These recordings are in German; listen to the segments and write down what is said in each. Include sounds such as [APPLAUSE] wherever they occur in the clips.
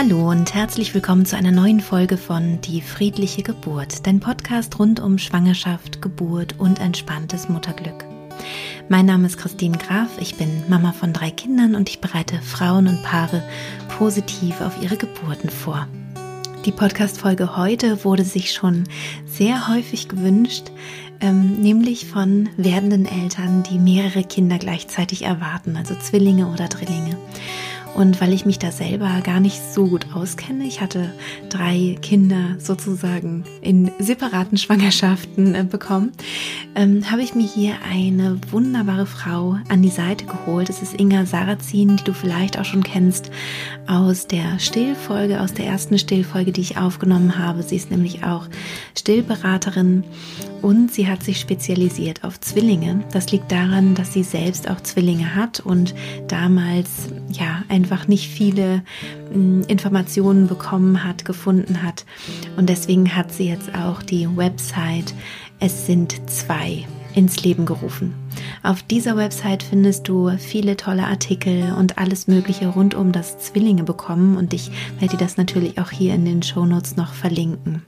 Hallo und herzlich willkommen zu einer neuen Folge von Die friedliche Geburt, dein Podcast rund um Schwangerschaft, Geburt und entspanntes Mutterglück. Mein Name ist Christine Graf, ich bin Mama von drei Kindern und ich bereite Frauen und Paare positiv auf ihre Geburten vor. Die Podcast-Folge heute wurde sich schon sehr häufig gewünscht, ähm, nämlich von werdenden Eltern, die mehrere Kinder gleichzeitig erwarten, also Zwillinge oder Drillinge. Und weil ich mich da selber gar nicht so gut auskenne, ich hatte drei Kinder sozusagen in separaten Schwangerschaften äh, bekommen, ähm, habe ich mir hier eine wunderbare Frau an die Seite geholt. Es ist Inga Sarrazin, die du vielleicht auch schon kennst aus der Stillfolge, aus der ersten Stillfolge, die ich aufgenommen habe. Sie ist nämlich auch Stillberaterin und sie hat sich spezialisiert auf Zwillinge. Das liegt daran, dass sie selbst auch Zwillinge hat und damals ja einfach nicht viele hm, Informationen bekommen hat, gefunden hat. Und deswegen hat sie jetzt auch die Website Es sind zwei ins Leben gerufen. Auf dieser Website findest du viele tolle Artikel und alles Mögliche rund um das Zwillinge bekommen und ich werde dir das natürlich auch hier in den Shownotes noch verlinken.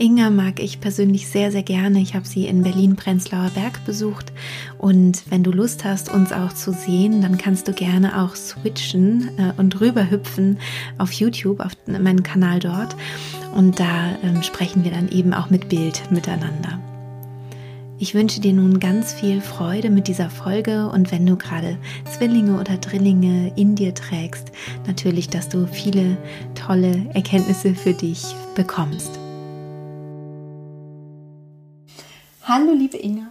Inga mag ich persönlich sehr, sehr gerne. Ich habe sie in Berlin-Prenzlauer Berg besucht. Und wenn du Lust hast, uns auch zu sehen, dann kannst du gerne auch switchen äh, und rüberhüpfen auf YouTube, auf meinen Kanal dort. Und da ähm, sprechen wir dann eben auch mit Bild miteinander. Ich wünsche dir nun ganz viel Freude mit dieser Folge und wenn du gerade Zwillinge oder Drillinge in dir trägst, natürlich, dass du viele tolle Erkenntnisse für dich bekommst. Hallo, liebe Inga.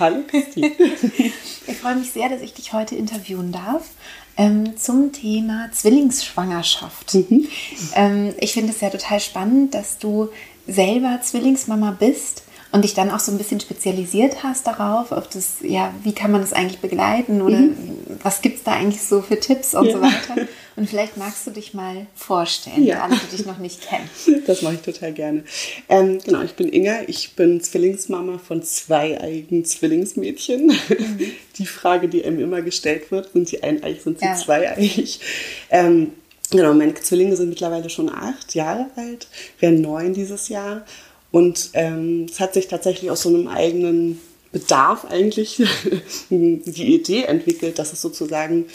Hallo, Christine. [LAUGHS] ich freue mich sehr, dass ich dich heute interviewen darf ähm, zum Thema Zwillingsschwangerschaft. Mhm. Ähm, ich finde es ja total spannend, dass du selber Zwillingsmama bist und dich dann auch so ein bisschen spezialisiert hast darauf, auf das, ja, wie kann man das eigentlich begleiten oder mhm. was gibt es da eigentlich so für Tipps und ja. so weiter. Und vielleicht magst du dich mal vorstellen, ja. alle, die dich noch nicht kennen. [LAUGHS] Das mache ich total gerne. Ähm, genau, ich bin Inga, ich bin Zwillingsmama von zwei eigen Zwillingsmädchen. Mhm. [LAUGHS] Die Frage, die einem immer gestellt wird, sind sie eineig, sind sie ja. zweieig? Ähm, genau, meine Zwillinge sind mittlerweile schon acht Jahre alt, werden neun dieses Jahr. Und ähm, es hat sich tatsächlich aus so einem eigenen Bedarf eigentlich [LAUGHS] die Idee entwickelt, dass es sozusagen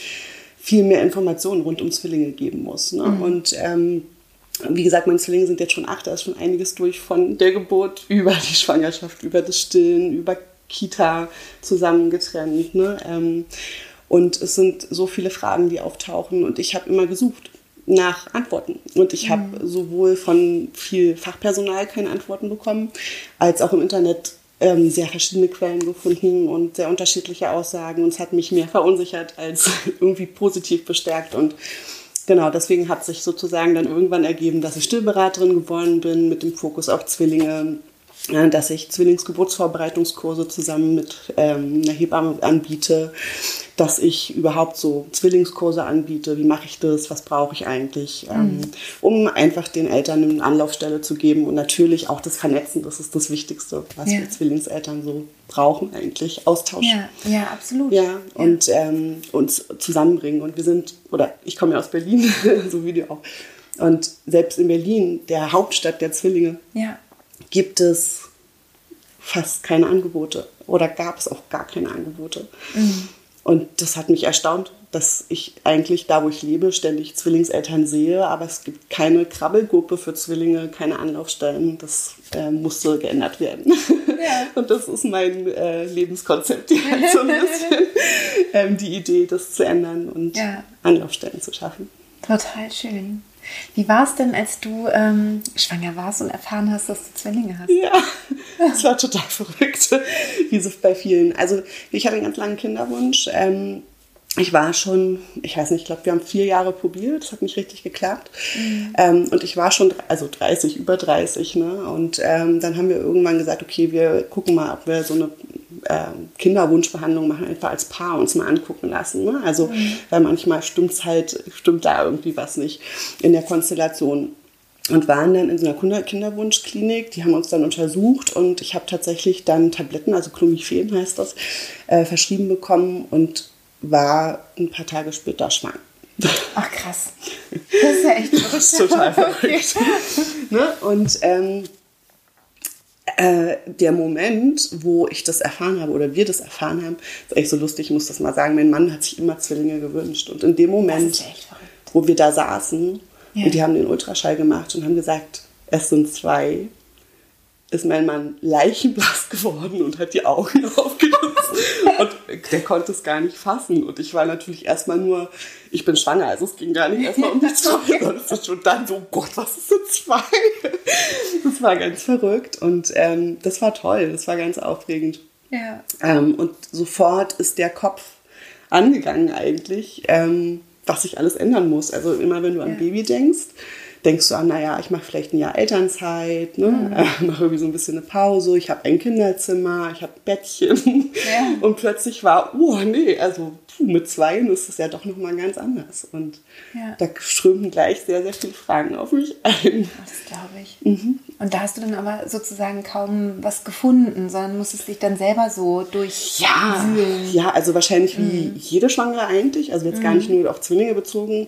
viel mehr Informationen rund um Zwillinge geben muss. Ne? Mhm. Und ähm, wie gesagt, meine Zwillinge sind jetzt schon acht, da ist schon einiges durch von der Geburt über die Schwangerschaft, über das Stillen, über Kita zusammengetrennt. Ne? Ähm, und es sind so viele Fragen, die auftauchen und ich habe immer gesucht nach Antworten. Und ich habe mhm. sowohl von viel Fachpersonal keine Antworten bekommen, als auch im Internet ähm, sehr verschiedene Quellen gefunden und sehr unterschiedliche Aussagen. Und es hat mich mehr verunsichert als [LAUGHS] irgendwie positiv bestärkt. Und genau deswegen hat sich sozusagen dann irgendwann ergeben, dass ich Stillberaterin geworden bin mit dem Fokus auf Zwillinge dass ich Zwillingsgeburtsvorbereitungskurse zusammen mit ähm, einer Hebamme anbiete, dass ich überhaupt so Zwillingskurse anbiete, wie mache ich das, was brauche ich eigentlich, ähm, mhm. um einfach den Eltern eine Anlaufstelle zu geben und natürlich auch das Vernetzen, das ist das Wichtigste, was ja. wir Zwillingseltern so brauchen eigentlich, Austausch. Ja, ja absolut. Ja, ja. und ähm, uns zusammenbringen und wir sind, oder ich komme ja aus Berlin, [LAUGHS] so wie du auch, und selbst in Berlin, der Hauptstadt der Zwillinge, ja gibt es fast keine Angebote oder gab es auch gar keine Angebote. Mhm. Und das hat mich erstaunt, dass ich eigentlich da, wo ich lebe, ständig Zwillingseltern sehe, aber es gibt keine Krabbelgruppe für Zwillinge, keine Anlaufstellen. Das äh, musste geändert werden. Ja. [LAUGHS] Und das ist mein äh, Lebenskonzept jetzt so ein [LAUGHS] bisschen. ähm, die Idee, das zu ändern und ja. Anlaufstellen zu schaffen. Total schön. Wie war es denn, als du ähm, schwanger warst und erfahren hast, dass du Zwillinge hast? Ja, das war total verrückt, [LAUGHS] wie so bei vielen. Also ich hatte einen ganz langen Kinderwunsch. Ähm, ich war schon, ich weiß nicht, ich glaube, wir haben vier Jahre probiert, das hat nicht richtig geklappt. Mhm. Ähm, und ich war schon, also 30, über 30, ne? Und ähm, dann haben wir irgendwann gesagt, okay, wir gucken mal, ob wir so eine äh, Kinderwunschbehandlung machen, einfach als Paar uns mal angucken lassen. Ne? Also, mhm. weil manchmal stimmt's halt, stimmt da irgendwie was nicht in der Konstellation und waren dann in so einer Kinderwunschklinik. Die haben uns dann untersucht und ich habe tatsächlich dann Tabletten, also Clomiphen heißt das, äh, verschrieben bekommen und war ein paar Tage später schwanger. Ach krass. Das ist ja echt verrückt. [LAUGHS] Das ist total verrückt. [LAUGHS] ne? Und ähm, äh, der Moment, wo ich das erfahren habe oder wir das erfahren haben, ist echt so lustig, ich muss das mal sagen. Mein Mann hat sich immer Zwillinge gewünscht. Und in dem Moment, wo wir da saßen ja. und die haben den Ultraschall gemacht und haben gesagt, es sind zwei, ist mein Mann leichenblass [LAUGHS] geworden und hat die Augen aufgerissen. und der konnte es gar nicht fassen. Und ich war natürlich erstmal nur, ich bin schwanger, also es ging gar nicht erstmal um die [LAUGHS] zwei, sondern es ist schon dann so, oh Gott, was ist sind zwei? das war ganz verrückt und ähm, das war toll, das war ganz aufregend. Ja. Ähm, und sofort ist der Kopf angegangen eigentlich, ähm, was sich alles ändern muss. Also immer wenn du an ja. Baby denkst, denkst du an, naja, ich mache vielleicht ein Jahr Elternzeit, ne? Mhm. [LAUGHS] Äh, mache irgendwie so ein bisschen eine Pause, ich habe ein Kinderzimmer, ich habe ein Bettchen. Ja. [LAUGHS] Und plötzlich war, oh nee, also mit zwei ist es ja doch nochmal ganz anders. Und ja. da strömten gleich sehr, sehr viele Fragen auf mich ein. Das glaube ich. Mhm. Und da hast du dann aber sozusagen kaum was gefunden, sondern musstest dich dann selber so durch. Ja, ja also wahrscheinlich mhm. wie jede Schwangere eigentlich, also jetzt mhm. gar nicht nur auf Zwillinge bezogen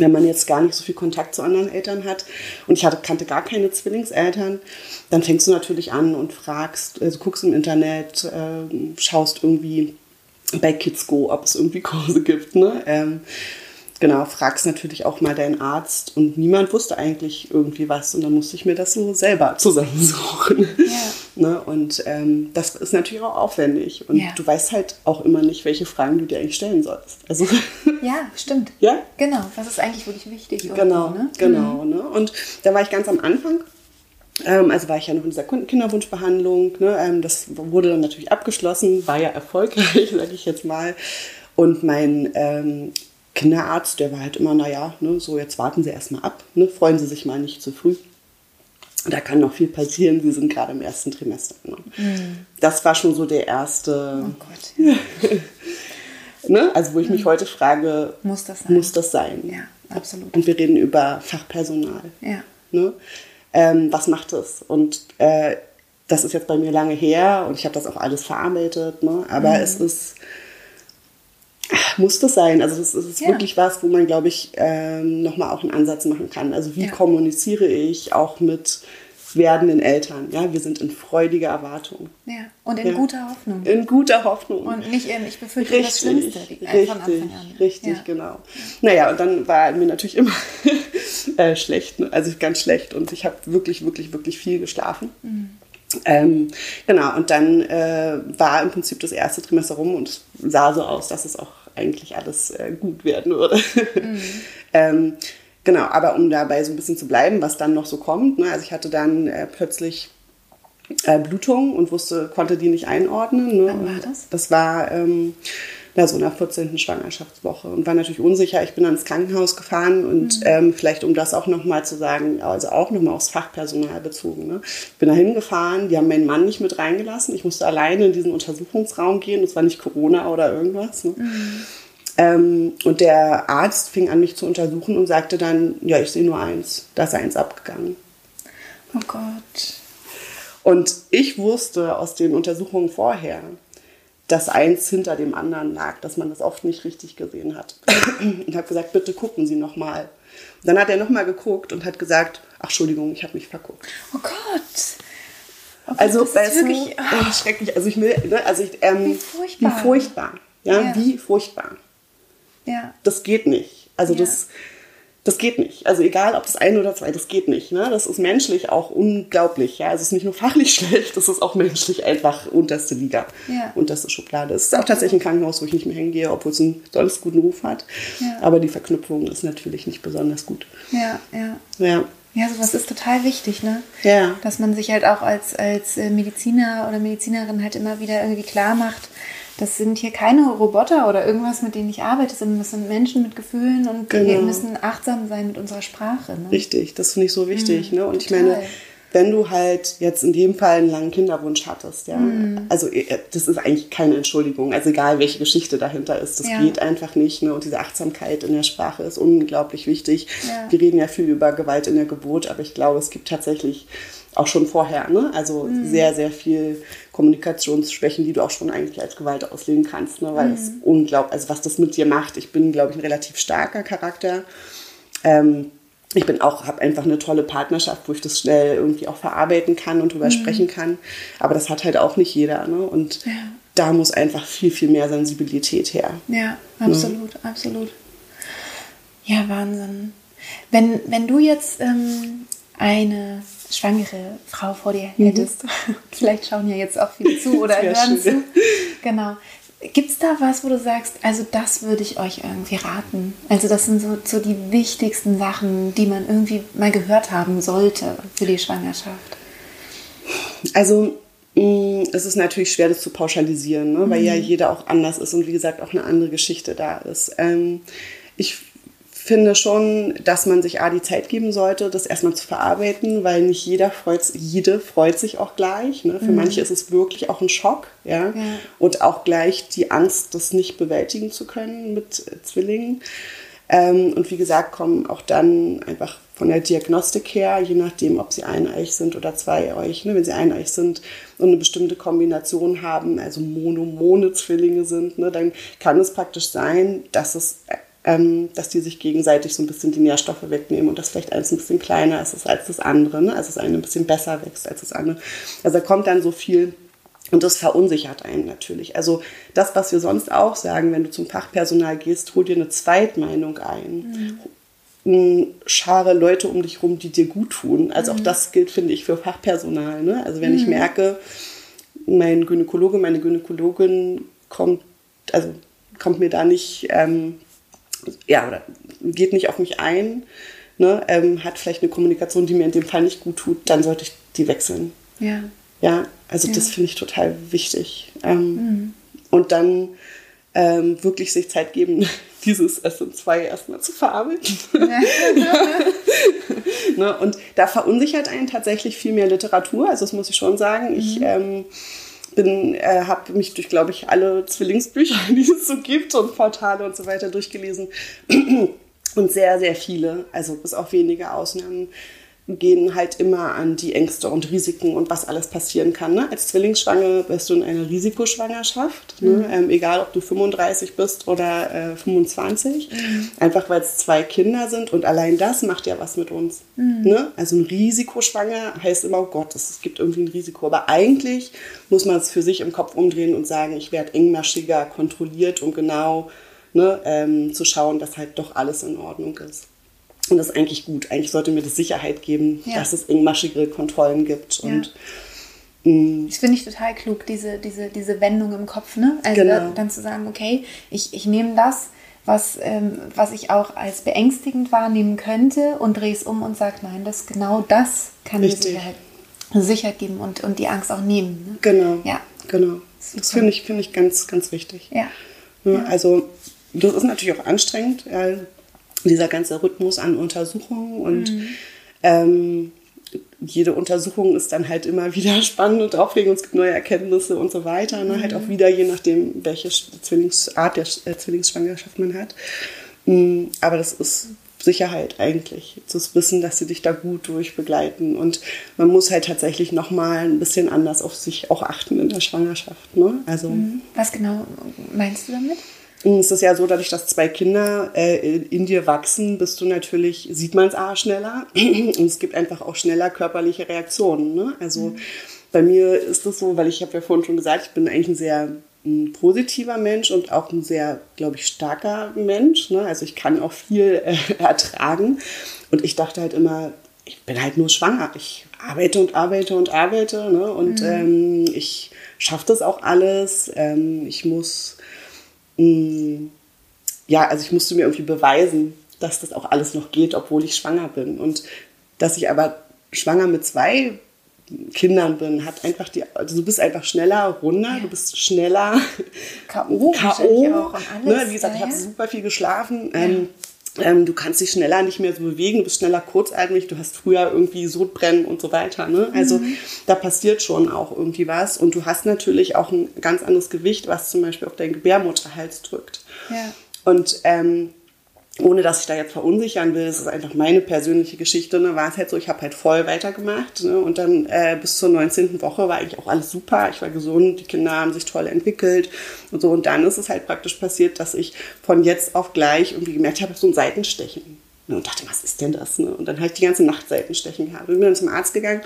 wenn man jetzt gar nicht so viel Kontakt zu anderen Eltern hat und ich hatte, kannte gar keine Zwillingseltern, dann fängst du natürlich an und fragst, also guckst im Internet, äh, schaust irgendwie bei Kids Go, ob es irgendwie [LAUGHS] Kurse gibt. Ne? Ähm, genau, fragst natürlich auch mal deinen Arzt und niemand wusste eigentlich irgendwie was und dann musste ich mir das so selber [LAUGHS] zusammensuchen. Ja. ne? Und ähm, das ist natürlich auch aufwendig und ja. du weißt halt auch immer nicht, welche Fragen du dir eigentlich stellen sollst. Also [LAUGHS] ja, stimmt. Ja? Genau, was ist eigentlich wirklich wichtig? Genau, ne? genau. Mhm. Ne? Und da war ich ganz am Anfang ähm, also war ich ja noch in dieser Kinderwunschbehandlung. Ne? Ähm, das wurde dann natürlich abgeschlossen, war ja erfolgreich, [LAUGHS] sage ich jetzt mal. Und mein ähm, Kinderarzt, der war halt immer, naja, ne, so jetzt warten Sie erstmal ab, ne, freuen Sie sich mal nicht zu früh. Da kann noch viel passieren, Sie sind gerade im ersten Trimester. Ne? Mhm. Das war schon so der erste. Oh Gott. Ja. [LAUGHS] ne? Also, wo ich mich mhm. heute frage, muss das sein? Muss das sein? Ja, absolut. Und wir reden über Fachpersonal. Ja. Ne? Ähm, was macht es? Und äh, das ist jetzt bei mir lange her und ich habe das auch alles verarbeitet, ne? aber mhm. es ist [LAUGHS] muss das sein. Also das ist ja. wirklich was, wo man, glaube ich, ähm, nochmal auch einen Ansatz machen kann. Also wie ja. kommuniziere ich auch mit werdenden Eltern? Ja, wir sind in freudiger Erwartung. Ja, und in ja. guter Hoffnung. In guter Hoffnung. Und nicht in, ich befürchte richtig, das Schlimmste die, richtig, von Anfang an. Richtig, ja. genau. Naja, und dann war mir natürlich immer [LAUGHS] äh, schlecht, ne? also ganz schlecht. Und ich habe wirklich, wirklich, wirklich viel geschlafen. Mhm. Ähm, genau, und dann äh, war im Prinzip das erste Trimester rum und es sah so aus, dass es auch eigentlich alles äh, gut werden würde. Mhm. [LAUGHS] ähm, genau, aber um dabei so ein bisschen zu bleiben, was dann noch so kommt, ne, also ich hatte dann äh, plötzlich äh, Blutung und wusste, konnte die nicht einordnen. Ne? Wann war das? Das war ähm, ja, so nach 14. Schwangerschaftswoche und war natürlich unsicher. Ich bin ins Krankenhaus gefahren und mhm. ähm, vielleicht, um das auch nochmal zu sagen, also auch nochmal aufs Fachpersonal bezogen. Ne? Ich bin da hingefahren, die haben meinen Mann nicht mit reingelassen. Ich musste alleine in diesen Untersuchungsraum gehen. Das war nicht Corona oder irgendwas. Ne? Mhm. Ähm, und der Arzt fing an, mich zu untersuchen und sagte dann, ja, ich sehe nur eins. Da ist eins abgegangen. Oh Gott. Und ich wusste aus den Untersuchungen vorher, dass eins hinter dem anderen lag, dass man das oft nicht richtig gesehen hat. [CLEARS THROAT] und habe gesagt, bitte gucken Sie nochmal. Dann hat er nochmal geguckt und hat gesagt, ach Entschuldigung, ich habe mich verguckt. Oh Gott. Oh Gott also das ist wirklich oh. schrecklich. Also ich will, ne, also ich, ähm, wie furchtbar. Wie furchtbar. Ja, ja, wie furchtbar. Ja. Das geht nicht. Also ja. das das geht nicht. Also egal, ob das eine oder zwei, das geht nicht. Ne? Das ist menschlich auch unglaublich. Ja? Also es ist nicht nur fachlich [LAUGHS] schlecht, das ist auch menschlich einfach unterste Liga, ja. unterste Schublade. Es ist auch tatsächlich ein Krankenhaus, wo ich nicht mehr hingehe, obwohl es einen sonst guten Ruf hat. Ja. Aber die Verknüpfung ist natürlich nicht besonders gut. Ja, ja. Ja. Ja, sowas ist total wichtig, ne? Ja. Dass man sich halt auch als, als äh, Mediziner oder Medizinerin halt immer wieder irgendwie klar macht, das sind hier keine Roboter oder irgendwas, mit denen ich arbeite, sondern das sind Menschen mit Gefühlen und genau. wir müssen achtsam sein mit unserer Sprache. Ne? Richtig, das finde ich so wichtig. Mhm, ne? Und total. ich meine, wenn du halt jetzt in dem Fall einen langen Kinderwunsch hattest, ja, mhm. also äh, das ist eigentlich keine Entschuldigung, also egal welche Geschichte dahinter ist, das ja. geht einfach nicht. Ne? Und diese Achtsamkeit in der Sprache ist unglaublich wichtig. Ja. Wir reden ja viel über Gewalt in der Geburt, aber ich glaube, es gibt tatsächlich auch schon vorher, ne? also mhm. sehr, sehr viel Kommunikationsschwächen, die du auch schon eigentlich als Gewalt auslegen kannst, ne? weil es unglaublich, also was das mit dir macht. Ich bin, glaube ich, ein relativ starker Charakter. Ähm, ich bin auch, habe einfach eine tolle Partnerschaft, wo ich das schnell irgendwie auch verarbeiten kann und drüber mhm. sprechen kann. Aber das hat halt auch nicht jeder. Ne? Und ja. da muss einfach viel, viel mehr Sensibilität her. Ja, absolut, ne? absolut. Ja, Wahnsinn. Wenn, wenn du jetzt ähm, eine schwangere Frau vor dir mhm. hättest, mhm. [LAUGHS] vielleicht schauen ja jetzt auch viele zu oder [LAUGHS] hören schön. zu. Genau. Gibt es da was, wo du sagst, also das würde ich euch irgendwie raten? Also das sind so, so die wichtigsten Sachen, die man irgendwie mal gehört haben sollte für die Schwangerschaft. Also mm, es ist natürlich schwer, das zu pauschalisieren, ne? weil mhm. ja jeder auch anders ist und wie gesagt auch eine andere Geschichte da ist. Ähm, ich finde schon, dass man sich A, die Zeit geben sollte, das erstmal zu verarbeiten, weil nicht jeder freut, jede freut sich auch gleich. Ne? Für mhm. manche ist es wirklich auch ein Schock, ja? ja? Und auch gleich die Angst, das nicht bewältigen zu können mit Zwillingen. Ähm, und wie gesagt, kommen auch dann einfach von der Diagnostik her, je nachdem, ob sie eineich sind oder zweieich, ne? wenn sie eineich sind und eine bestimmte Kombination haben, also Mono-Mone-Zwillinge sind, ne? dann kann es praktisch sein, dass es ähm, dass die sich gegenseitig so ein bisschen die Nährstoffe wegnehmen und dass vielleicht eins ein bisschen kleiner ist als das andere, ne? also das eine ein bisschen besser wächst als das andere. Also da kommt dann so viel und das verunsichert einen natürlich. Also das, was wir sonst auch sagen, wenn du zum Fachpersonal gehst, hol dir eine Zweitmeinung ein. Mhm. Schare Leute um dich rum, die dir gut tun. Also mhm. auch das gilt, finde ich, für Fachpersonal. Ne? Also wenn mhm. ich merke, mein Gynäkologe, meine Gynäkologin kommt, also kommt mir da nicht ähm, ja, oder geht nicht auf mich ein, ne, ähm, hat vielleicht eine Kommunikation, die mir in dem Fall nicht gut tut, dann sollte ich die wechseln. Ja. Ja, also ja. das finde ich total wichtig. Ähm, mhm. Und dann ähm, wirklich sich Zeit geben, [LAUGHS] dieses SM2 erstmal zu verarbeiten. [LAUGHS] [LAUGHS] ne, und da verunsichert einen tatsächlich viel mehr Literatur, also das muss ich schon sagen. Mhm. Ich ähm, bin, äh, habe mich durch, glaube ich, alle Zwillingsbücher, [LAUGHS] die es so gibt und Portale und so weiter durchgelesen. [CLEARS THROAT] Und sehr, sehr viele, also bis auf wenige Ausnahmen, gehen halt immer an die Ängste und Risiken und was alles passieren kann. Ne? Als Zwillingsschwange bist du in einer Risikoschwangerschaft, ne? mhm. ne? ähm, egal ob du 35 bist oder äh, 25, mhm. einfach weil es zwei Kinder sind und allein das macht ja was mit uns. Mhm. Ne? Also ein Risikoschwanger heißt immer, oh Gott, es gibt irgendwie ein Risiko. Aber eigentlich muss man es für sich im Kopf umdrehen und sagen, ich werde engmaschiger kontrolliert, um genau ne, ähm, zu schauen, dass halt doch alles in Ordnung ist. Und das ist eigentlich gut. Eigentlich sollte mir das Sicherheit geben, ja. dass es engmaschige Kontrollen gibt. Und ja. Mm. das finde ich total klug, diese, diese, diese Wendung im Kopf. Ne? Also genau. dann zu sagen, okay, ich, ich nehme das, was, ähm, was ich auch als beängstigend wahrnehmen könnte und drehe es um und sage, nein, das genau das kann Richtig. mir Sicherheit, Sicherheit geben und, und die Angst auch nehmen. Ne? Genau. Ja. Genau. Super. Das finde ich, find ich ganz, ganz wichtig. Ja. ja. Also das ist natürlich auch anstrengend dieser ganze Rhythmus an Untersuchungen und mhm. ähm, jede Untersuchung ist dann halt immer [LAUGHS] wieder spannend und aufregend. Es gibt neue Erkenntnisse und so weiter. Ne? Mhm. Halt auch wieder, je nachdem, welche Zwillingsart der äh, Zwillingsschwangerschaft man hat. Mhm, aber das ist Sicherheit eigentlich, zu wissen, dass sie dich da gut durchbegleiten. Und man muss halt tatsächlich nochmal ein bisschen anders auf sich auch achten in der Schwangerschaft. Ne? Also, mhm. Was genau meinst du damit? Es ist ja so, dadurch, dass zwei Kinder äh, in dir wachsen, bist du natürlich, sieht man es A schneller [CLEARS THROAT] und es gibt einfach auch schneller körperliche Reaktionen. Ne? Also mhm. bei mir ist das so, weil ich habe ja vorhin schon gesagt, ich bin eigentlich ein sehr ein positiver Mensch und auch ein sehr, glaube ich, starker Mensch. Ne? Also ich kann auch viel äh, [LAUGHS] ertragen. Und ich dachte halt immer, ich bin halt nur schwanger. Ich arbeite und arbeite und arbeite. Ne? Und mhm. ähm, ich schaffe das auch alles. Ähm, ich muss ja, also ich musste mir irgendwie beweisen, dass das auch alles noch geht, obwohl ich schwanger bin. Und dass ich aber schwanger mit zwei Kindern bin, hat einfach die, also du bist einfach schneller runter, ja. du bist schneller K.O. K.O. Ne, wie gesagt, ich habe super viel geschlafen. Ja. Ähm, ähm, du kannst dich schneller nicht mehr so bewegen, du bist schneller kurzatmig, du hast früher irgendwie Sodbrennen und so weiter. Ne? Also mhm. da passiert schon auch irgendwie was. Und du hast natürlich auch ein ganz anderes Gewicht, was zum Beispiel auf deinen Gebärmutterhals drückt. Ja. Und ähm, ohne dass ich da jetzt verunsichern will, es ist einfach meine persönliche Geschichte, ne, war es halt so, ich habe halt voll weitergemacht ne, und dann äh, bis zur 19. Woche war eigentlich auch alles super, ich war gesund, die Kinder haben sich toll entwickelt und so und dann ist es halt praktisch passiert, dass ich von jetzt auf gleich irgendwie gemerkt habe, so ein Seitenstechen. Ne, und dachte, was ist denn das? Ne? Und dann habe ich die ganze Nacht Seitenstechen gehabt. Bin dann zum Arzt gegangen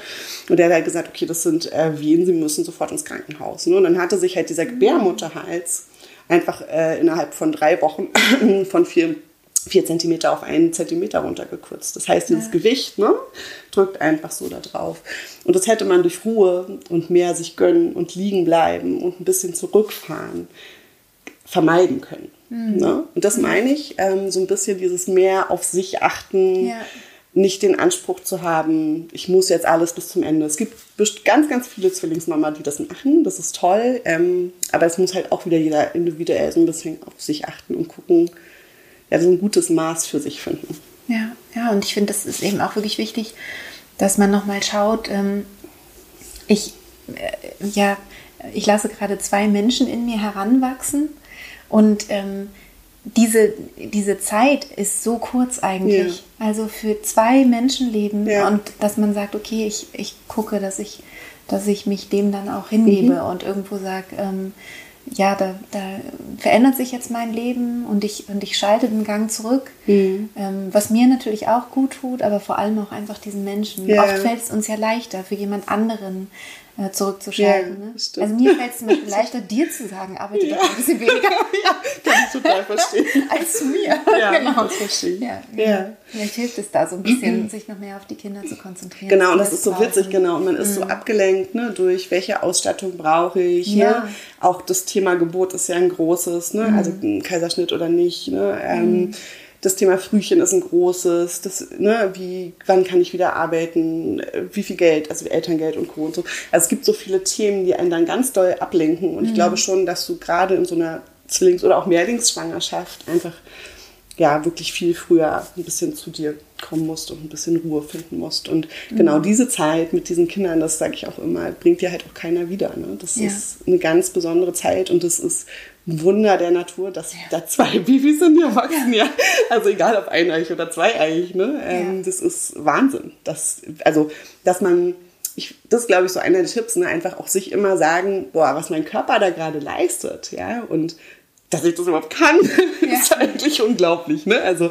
und der hat halt gesagt, okay, das sind äh, Wehen, Sie müssen sofort ins Krankenhaus. Ne? Und dann hatte sich halt dieser Gebärmutterhals einfach äh, innerhalb von drei Wochen [LAUGHS] von vier vier Zentimeter auf einen Zentimeter runtergekürzt. Das heißt, dieses ja. Gewicht ne, drückt einfach so da drauf. Und das hätte man durch Ruhe und mehr sich gönnen und liegen bleiben und ein bisschen zurückfahren vermeiden können. Mhm. Ne? Und das meine ich, ähm, so ein bisschen dieses mehr auf sich achten, ja. nicht den Anspruch zu haben, ich muss jetzt alles bis zum Ende. Es gibt ganz, ganz viele Zwillingsmama, die das machen, das ist toll, ähm, aber es muss halt auch wieder jeder individuell so ein bisschen auf sich achten und gucken, ja, so ein gutes Maß für sich finden. Ja, ja, und ich finde, das ist eben auch wirklich wichtig, dass man nochmal schaut, ähm, ich, äh, ja, ich lasse gerade zwei Menschen in mir heranwachsen und ähm, diese, diese Zeit ist so kurz eigentlich. Ja. Also für zwei Menschenleben ja. und dass man sagt, okay, ich, ich gucke, dass ich, dass ich mich dem dann auch hingebe mhm. und irgendwo sage, ähm, ja, da, da, verändert sich jetzt mein Leben und ich, und ich schalte den Gang zurück, mhm. ähm, was mir natürlich auch gut tut, aber vor allem auch einfach diesen Menschen. Ja. Oft fällt es uns ja leichter, für jemand anderen zurückzuschalten. Ja, ne? Also mir fällt es zum Beispiel leichter, dir zu sagen, arbeite ja. doch ein bisschen weniger. [LAUGHS] ja, kann ich total [LAUGHS] verstehen. Als mir. Ja, genau. das verstehe ja, genau. ja. Vielleicht hilft es da so ein bisschen, sich noch mehr auf die Kinder zu konzentrieren. Genau, und das ist so witzig, genau. Und man ist mhm. so abgelenkt, ne, durch welche Ausstattung brauche ich. Ne? Ja. Auch das Thema Geburt ist ja ein großes, ne? Mhm. also Kaiserschnitt oder nicht. Ne? Ähm, mhm das Thema Frühchen ist ein großes. Das, ne, wie, wann kann ich wieder arbeiten? Wie viel Geld? Also Elterngeld und Co. und so. Also es gibt so viele Themen, die einen dann ganz doll ablenken. Und mhm. ich glaube schon, dass du gerade in so einer Zwillings- oder auch Mehrlingsschwangerschaft einfach ja wirklich viel früher ein bisschen zu dir kommen musst und ein bisschen Ruhe finden musst. Und mhm. genau diese Zeit mit diesen Kindern, das sage ich auch immer, bringt dir halt auch keiner wieder. Ne? Das ja. ist eine ganz besondere Zeit und das ist Wunder der Natur, dass ja. da zwei Babys sind, die erwachsen, ja. ja. Also egal ob eineich oder zweieich, ne? Ähm, ja. Das ist Wahnsinn. Das, also, dass man, ich, das ist glaube ich so einer der Tipps, ne? einfach auch sich immer sagen, boah, was mein Körper da gerade leistet, ja, und dass ich das überhaupt kann, [LAUGHS] ist eigentlich unglaublich, ne? Also,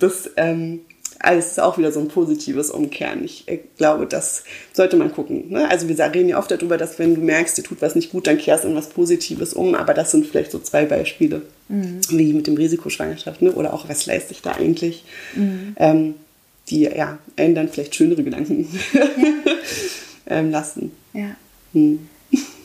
das, ähm, alles ist auch wieder so ein positives Umkehren. Ich äh, glaube, das sollte man gucken. Ne? Also wir reden ja oft darüber, dass wenn du merkst, dir tut was nicht gut, dann kehrst du in was Positives um. Aber das sind vielleicht so zwei Beispiele, mhm. wie mit dem Risikoschwangerschaft ne? oder auch was leiste ich da eigentlich, mhm. ähm, die ja einen dann vielleicht schönere Gedanken ja. [LAUGHS] ähm, lassen. Ja. Hm.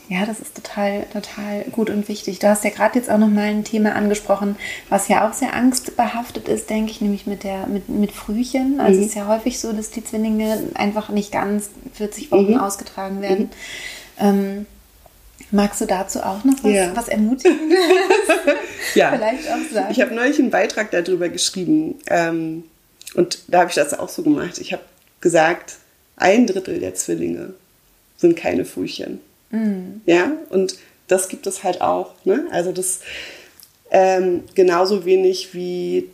Ja, das ist total, total gut und wichtig. Du hast ja gerade jetzt auch noch mal ein Thema angesprochen, was ja auch sehr angstbehaftet ist, denke ich, nämlich mit der mit, mit Frühchen. Also mhm. es ist ja häufig so, dass die Zwillinge einfach nicht ganz 40 Wochen mhm. ausgetragen werden. Mhm. Ähm, magst du dazu auch noch was, ja. was Ermutigendes [LAUGHS] ja. vielleicht auch sagen? Ich habe neulich einen Beitrag darüber geschrieben ähm, und da habe ich das auch so gemacht. Ich habe gesagt, ein Drittel der Zwillinge sind keine Frühchen. Mhm. Ja, und das gibt es halt auch. Ne? Also das ähm, genauso wenig wie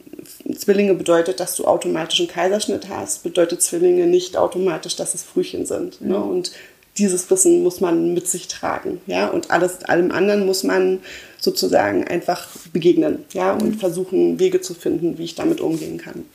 Zwillinge bedeutet, dass du automatisch einen Kaiserschnitt hast, bedeutet Zwillinge nicht automatisch, dass es Frühchen sind. Ne? Mhm. Ne? Und dieses Wissen muss man mit sich tragen, ja, und alles, allem anderen muss man sozusagen einfach begegnen, ja, und mhm. versuchen, Wege zu finden, wie ich damit umgehen kann.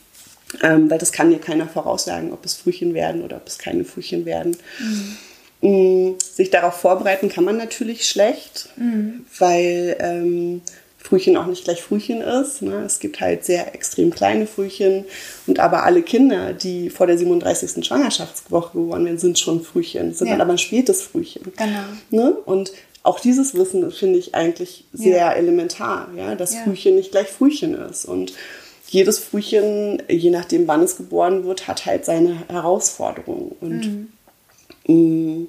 Ähm, weil das kann dir keiner voraussagen, ob es Frühchen werden oder ob es keine Frühchen werden. Mhm. Mm, sich darauf vorbereiten kann man natürlich schlecht, mhm. weil ähm, Frühchen auch nicht gleich Frühchen ist. Ne? Es gibt halt sehr extrem kleine Frühchen und aber alle Kinder, die vor der 37. Schwangerschaftswoche geboren werden, sind schon Frühchen, sind ja. dann aber ein spätes Frühchen. Genau. Ne? Und auch dieses Wissen finde ich eigentlich sehr ja. elementar, ja? dass ja. Frühchen nicht gleich Frühchen ist. Und jedes Frühchen, je nachdem wann es geboren wird, hat halt seine Herausforderungen. Und mhm. Mm,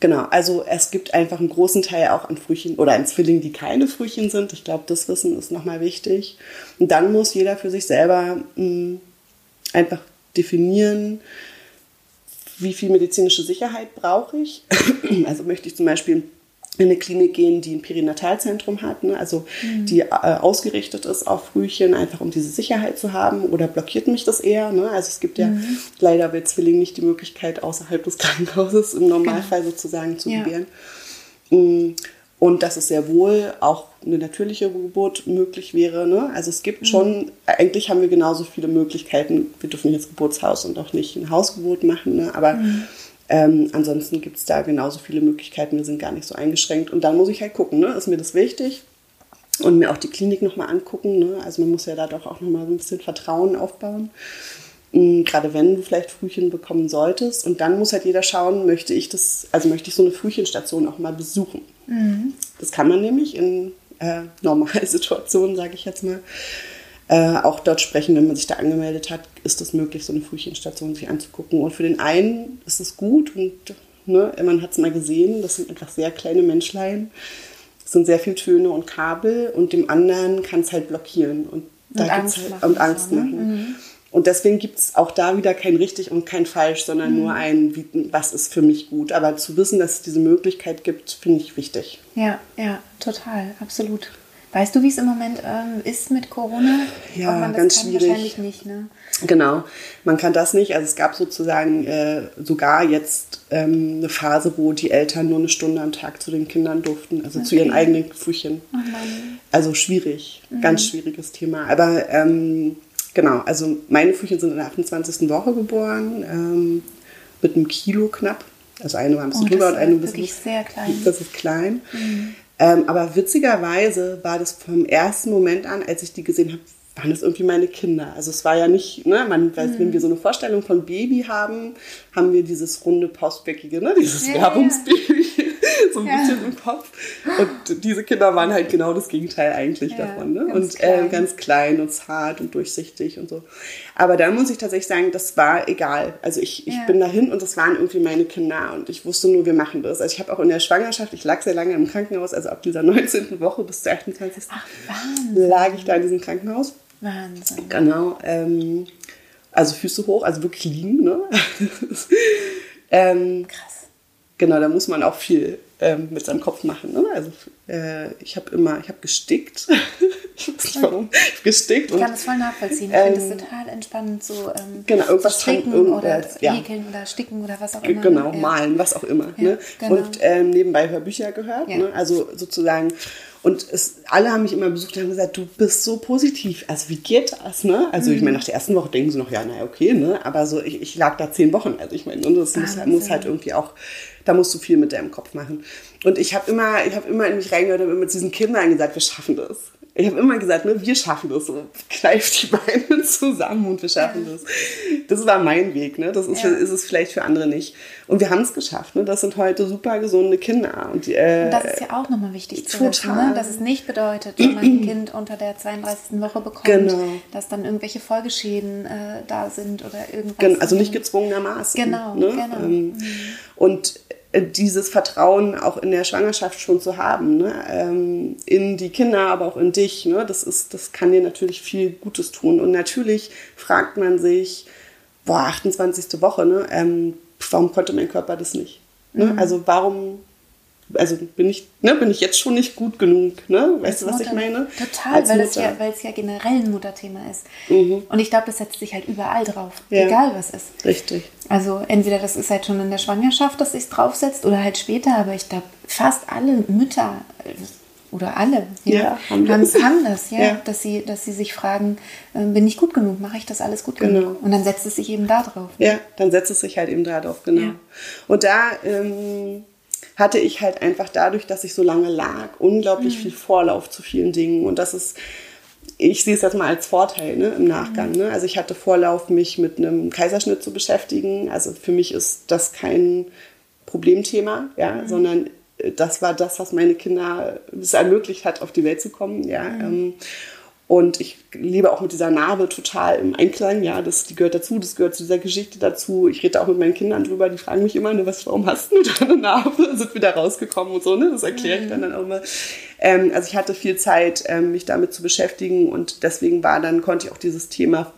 genau, also es gibt einfach einen großen Teil auch an Frühchen oder an Zwillingen, die keine Frühchen sind. Ich glaube, das Wissen ist nochmal wichtig. Und dann muss jeder für sich selber mh, mm, einfach definieren, wie viel medizinische Sicherheit brauche ich. [CLEARS THROAT] Also möchte ich zum Beispiel in eine Klinik gehen, die ein Perinatalzentrum hat, ne? also mhm. die äh, ausgerichtet ist auf Frühchen, einfach um diese Sicherheit zu haben. Oder blockiert mich das eher? Ne? Also es gibt ja mhm. leider bei Zwillingen nicht die Möglichkeit, außerhalb des [LAUGHS] Krankenhauses im Normalfall genau. sozusagen zu ja. gebären. Mhm. Und dass es sehr wohl auch eine natürliche Geburt möglich wäre. Ne? Also es gibt mhm. schon, eigentlich haben wir genauso viele Möglichkeiten. Wir dürfen jetzt Geburtshaus und auch nicht ein Hausgeburt machen, ne? aber mhm. Ähm, ansonsten gibt es da genauso viele Möglichkeiten. Wir sind gar nicht so eingeschränkt. Und dann muss ich halt gucken, ne? ist mir das wichtig? Und mir auch die Klinik nochmal angucken. Ne? Also man muss ja da doch auch nochmal so ein bisschen Vertrauen aufbauen. Mm, gerade wenn du vielleicht Frühchen bekommen solltest. Und dann muss halt jeder schauen, möchte ich das, also möchte ich so eine Frühchenstation auch mal besuchen. Mhm. Das kann man nämlich in äh, normalen Situationen, sage ich jetzt mal. Äh, auch dort sprechen, wenn man sich da angemeldet hat, ist es möglich, so eine Frühchenstation sich anzugucken. Und für den einen ist es gut und ne, man hat es mal gesehen, das sind einfach sehr kleine Menschlein. Es sind sehr viele Töne und Kabel und dem anderen kann es halt blockieren und, und da Angst halt, machen. Und Angst so, ne? machen. Mhm. Und deswegen gibt es auch da wieder kein richtig und kein falsch, sondern mhm. nur ein, wie, was ist für mich gut. Aber zu wissen, dass es diese Möglichkeit gibt, finde ich wichtig. Ja, ja, total, absolut. Weißt du, wie es im Moment ähm, ist mit Corona? Ja, ganz kann? schwierig. Wahrscheinlich nicht, ne? Genau, man kann das nicht. Also es gab sozusagen äh, sogar jetzt ähm, eine Phase, wo die Eltern nur eine Stunde am Tag zu den Kindern durften, also okay. zu ihren eigenen Frühchen. Oh also schwierig, mhm. ganz schwieriges Thema. Aber ähm, Genau, also meine Frühchen sind in der 28. Woche geboren, ähm, mit einem Kilo knapp. Also eine war ein bisschen oh, drüber und eine ein bisschen. Wirklich sehr klein. Das ist klein. Mhm. Ähm, aber witzigerweise war das vom ersten Moment an, als ich die gesehen habe, waren das irgendwie meine Kinder. Also es war ja nicht, ne, man, mhm. wenn wir so eine Vorstellung von Baby haben, haben wir dieses runde, postbäckige, ne, dieses ja, Werbungsbaby. Ja [LAUGHS] so ein ja. bisschen im Kopf. Und diese Kinder waren halt genau das Gegenteil eigentlich ja, davon. Ne? und äh, klein. Äh, ganz klein und zart und durchsichtig und so. Aber da muss ich tatsächlich sagen, das war egal. Also ich, ich ja. bin dahin und das waren irgendwie meine Kinder und ich wusste nur, wir machen das. Also ich habe auch in der Schwangerschaft, ich lag sehr lange im Krankenhaus, also ab dieser [LAUGHS] 19. Woche bis zur 28. Ach, lag ich da in diesem Krankenhaus. Wahnsinn. Genau. Ähm, also Füße hoch, also wirklich liegen. Ne? [LAUGHS] ähm, Krass. Genau, da muss man auch viel ähm, mit seinem Kopf machen. Ne? Also äh, ich habe immer, ich habe gestickt. [LAUGHS] ich weiß nicht warum. Gestickt. Ich kann das voll nachvollziehen. Ich ähm, finde das total entspannend, so ähm, genau, irgendwas stricken dran, oder ja. häkeln oder sticken oder was auch immer. Genau, ja. malen, was auch immer. Ja, ne? genau. Und ähm, nebenbei Hörbücher gehört. Ne? Also sozusagen und es, alle haben mich immer besucht und haben gesagt, du bist so positiv. Also wie geht das, ne? Also mhm. ich meine, nach der ersten Woche denken sie noch, ja, naja, okay, ne? Aber so, ich, ich lag da zehn Wochen. Also ich meine, und das muss, muss, halt irgendwie auch, da musst du viel mit deinem Kopf machen. Und ich habe immer, ich habe immer in mich reingehört und immer mit diesen Kindern gesagt, wir schaffen das. Ich habe immer gesagt, ne, wir schaffen das. So, kneif die Beine zusammen und wir schaffen ja. das. Das war mein Weg. Ne? Das ist, ja. ist es vielleicht für andere nicht. Und wir haben es geschafft. Ne? Das sind heute super gesunde Kinder. Und, äh, und das ist ja auch nochmal wichtig zu wissen, ne? dass es nicht bedeutet, wenn man ein Kind unter der 32. Woche bekommt, genau. dass dann irgendwelche Folgeschäden äh, da sind oder irgendwas. Genau, also nicht gezwungenermaßen. Genau, ne? genau. Ähm, mhm. Und dieses Vertrauen auch in der Schwangerschaft schon zu haben, ne? ähm, in die Kinder, aber auch in dich. Ne? Das, ist, das kann dir natürlich viel Gutes tun. Und natürlich fragt man sich, boah, 28. Woche, ne? Ähm, warum konnte mein Körper das nicht? Ne? Mhm. Also warum also bin ich, ne, bin ich jetzt schon nicht gut genug, ne? Weißt du, was Mutter, ich meine? Total, weil, es ja, weil es ja generell ein Mutterthema ist. Mhm. Und ich glaube, das setzt sich halt überall drauf, ja. egal was ist. Richtig. Also entweder das ist halt schon in der Schwangerschaft, dass sich draufsetzt, oder halt später, aber ich glaube, fast alle Mütter oder alle ja, ja haben, haben, haben, das, ja, ja, Dass, sie, dass sie sich fragen, äh, bin ich gut genug, mache ich das alles gut genau. genug? Und dann setzt es sich eben da drauf. Ja, dann setzt es sich halt eben da drauf, genau. Und da... Ähm, hatte ich halt einfach dadurch, dass ich so lange lag, unglaublich mhm. viel Vorlauf zu vielen Dingen. Und das ist, ich sehe es jetzt mal als Vorteil ne, im Nachgang. Mhm. Ne? Also ich hatte Vorlauf, mich mit einem Kaiserschnitt zu beschäftigen. Also für mich ist das kein Problemthema, ja, mhm. sondern äh, das war das, was meine Kinder es ermöglicht hat, auf die Welt zu kommen. Ja. Mhm. Und ich lebe auch mit dieser Narbe total im Einklang. Ja, das die gehört dazu, das gehört zu dieser Geschichte dazu. Ich rede auch mit meinen Kindern drüber, die fragen mich immer, ne, was, warum hast du da eine Narbe? [LAUGHS] Sind wir da rausgekommen und so, ne? Das erkläre ich dann, dann auch immer. Ähm, also ich hatte viel Zeit, ähm, mich damit zu beschäftigen und deswegen war dann, konnte ich auch dieses Thema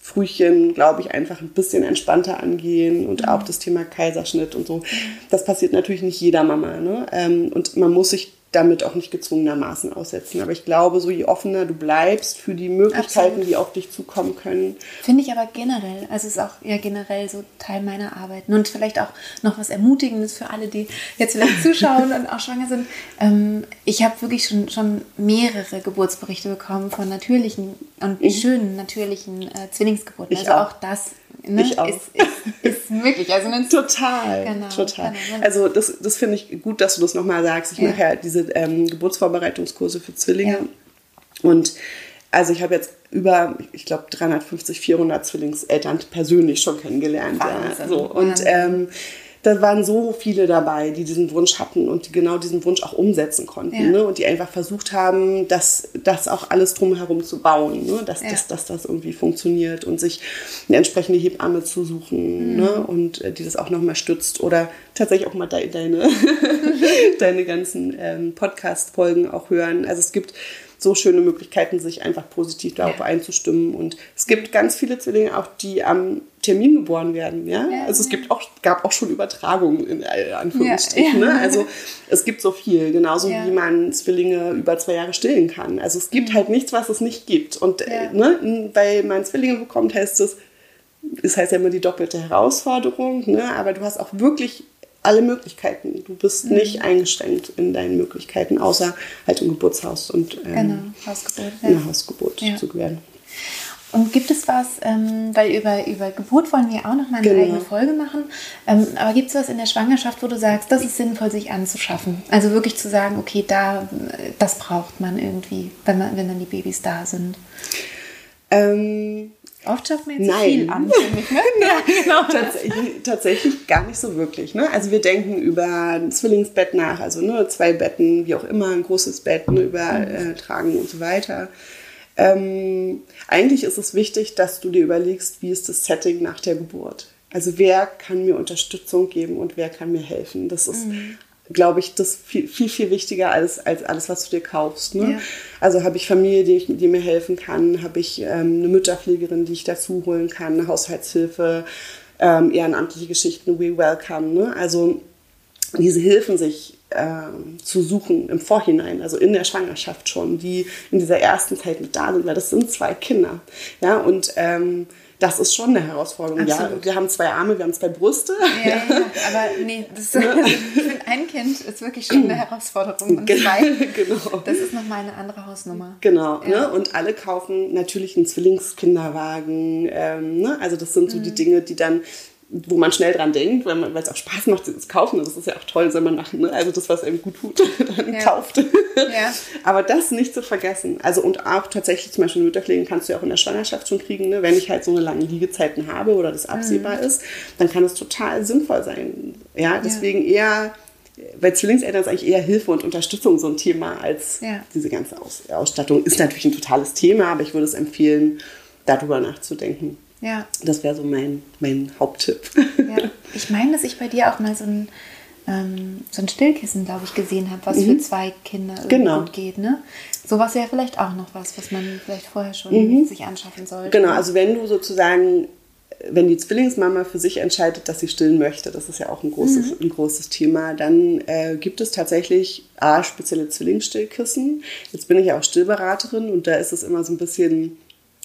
Frühchen, glaube ich, einfach ein bisschen entspannter angehen und mhm. auch das Thema Kaiserschnitt und so. Das passiert natürlich nicht jeder Mama. Ne? Ähm, und man muss sich damit auch nicht gezwungenermaßen aussetzen. Aber ich glaube, so je offener du bleibst für die Möglichkeiten, Absolut. die auf dich zukommen können. Finde ich aber generell, also es ist auch ja generell so Teil meiner Arbeit. Und vielleicht auch noch was Ermutigendes für alle, die jetzt vielleicht [LAUGHS] zuschauen und auch schwanger sind. Ähm, ich habe wirklich schon, schon mehrere Geburtsberichte bekommen von natürlichen und mhm. schönen natürlichen äh, Zwillingsgeburten. Ich also auch, auch das Ne? Ich auch. Ist, ist, ist möglich. Also [LAUGHS] total, genau, total. Genau. Also das, das finde ich gut, dass du das nochmal sagst. Ich ja. mache ja diese ähm, Geburtsvorbereitungskurse für Zwillinge. Ja. Und also ich habe jetzt über, ich glaube, 350, 400 Zwillingseltern persönlich schon kennengelernt. Ja. So. Und ähm, da waren so viele dabei, die diesen Wunsch hatten und die genau diesen Wunsch auch umsetzen konnten. Ja. Ne? Und die einfach versucht haben, das, das auch alles drumherum zu bauen, ne? dass, ja. dass, dass das irgendwie funktioniert und sich eine entsprechende Hebamme zu suchen mhm. ne? und äh, die das auch nochmal stützt oder tatsächlich auch mal de deine, [LAUGHS] deine ganzen ähm, Podcast-Folgen auch hören. Also es gibt so schöne Möglichkeiten, sich einfach positiv darauf ja. einzustimmen. Und es gibt ganz viele Zwillinge auch, die am Termin geboren werden. Ja? ja also es gibt auch, gab auch schon Übertragungen in Anführungsstrichen. Ja, ne? Also es gibt so viel, genauso wie man Zwillinge über zwei Jahre stillen kann. Also es gibt halt nichts, was es nicht gibt. Und äh, ne, weil man Zwillinge bekommt, heißt es, das heißt ja immer die doppelte Herausforderung, ne? aber du hast auch wirklich alle Möglichkeiten. Du bist mhm. nicht eingeschränkt in deinen Möglichkeiten, außer halt im Geburtshaus und ähm, genau, Hausgeburt, ja. eine Hausgeburt ja. zu werden. Und gibt es was, ähm, weil über, über Geburt wollen wir auch noch mal eine genau. eigene Folge machen, ähm, aber gibt es was in der Schwangerschaft, wo du sagst, das ist sinnvoll, sich anzuschaffen? Also wirklich zu sagen, okay, da, das braucht man irgendwie, wenn, man, wenn dann die Babys da sind? Ähm, Oft schafft man jetzt Nein. viel an, finde ich. Ne? [LAUGHS] ja, [LAUGHS] genau. tatsächlich, tatsächlich gar nicht so wirklich. Ne? Also wir denken über ein Zwillingsbett nach, also ne, zwei Betten, wie auch immer, ein großes Bett, ne, über mhm. äh, und so weiter. Ähm, eigentlich ist es wichtig, dass du dir überlegst, wie ist das Setting nach der Geburt. Also wer kann mir Unterstützung geben und wer kann mir helfen. Das ist mhm glaube ich, das viel, viel, viel wichtiger als, als alles, was du dir kaufst. Ne? Ja. Also habe ich Familie, die, ich, die mir helfen kann, habe ich ähm, eine Mütterpflegerin, die ich dazu holen kann, eine Haushaltshilfe, ähm, ehrenamtliche Geschichten, We Welcome. Ne? Also diese Hilfen sich ähm, zu suchen im Vorhinein, also in der Schwangerschaft schon, die in dieser ersten Zeit mit da sind, weil das sind zwei Kinder. Ja, und ähm, das ist schon eine Herausforderung. Absolut. Ja, wir haben zwei Arme, wir haben zwei Brüste. Ja, ja, aber nee, das ist, [LAUGHS] also für ein Kind ist wirklich schon eine Herausforderung. Und zwei, [LAUGHS] genau. das ist nochmal eine andere Hausnummer. Genau, ja. ne? und alle kaufen natürlich einen Zwillingskinderwagen. Ähm, ne? Also das sind so mhm. die Dinge, die dann wo man schnell dran denkt, weil es auch Spaß macht, das kaufen. Das ist ja auch toll, soll man machen. Ne? Also das, was einem gut tut, [LAUGHS] dann ja. kauft. Ja. Aber das nicht zu vergessen. Also und auch tatsächlich zum Beispiel Mütterpflegen kannst du ja auch in der Schwangerschaft schon kriegen. Ne? Wenn ich halt so eine lange Liegezeiten habe oder das absehbar mhm. ist, dann kann es total sinnvoll sein. Ja, deswegen ja. eher bei Zwillingseltern ist eigentlich eher Hilfe und Unterstützung so ein Thema als ja. diese ganze Aus Ausstattung. Ist natürlich ein totales Thema, aber ich würde es empfehlen, darüber nachzudenken. Ja. Das wäre so mein, mein Haupttipp. Ja. Ich meine, dass ich bei dir auch mal so ein, ähm, so ein Stillkissen, glaube ich, gesehen habe, was mhm. für zwei Kinder genau. gut geht. Ne? Sowas wäre vielleicht auch noch was, was man vielleicht vorher schon mhm. sich anschaffen sollte. Genau, also wenn du sozusagen wenn die Zwillingsmama für sich entscheidet, dass sie stillen möchte, das ist ja auch ein großes, mhm. ein großes Thema, dann äh, gibt es tatsächlich A, spezielle Zwillingsstillkissen. Jetzt bin ich ja auch Stillberaterin und da ist es immer so ein bisschen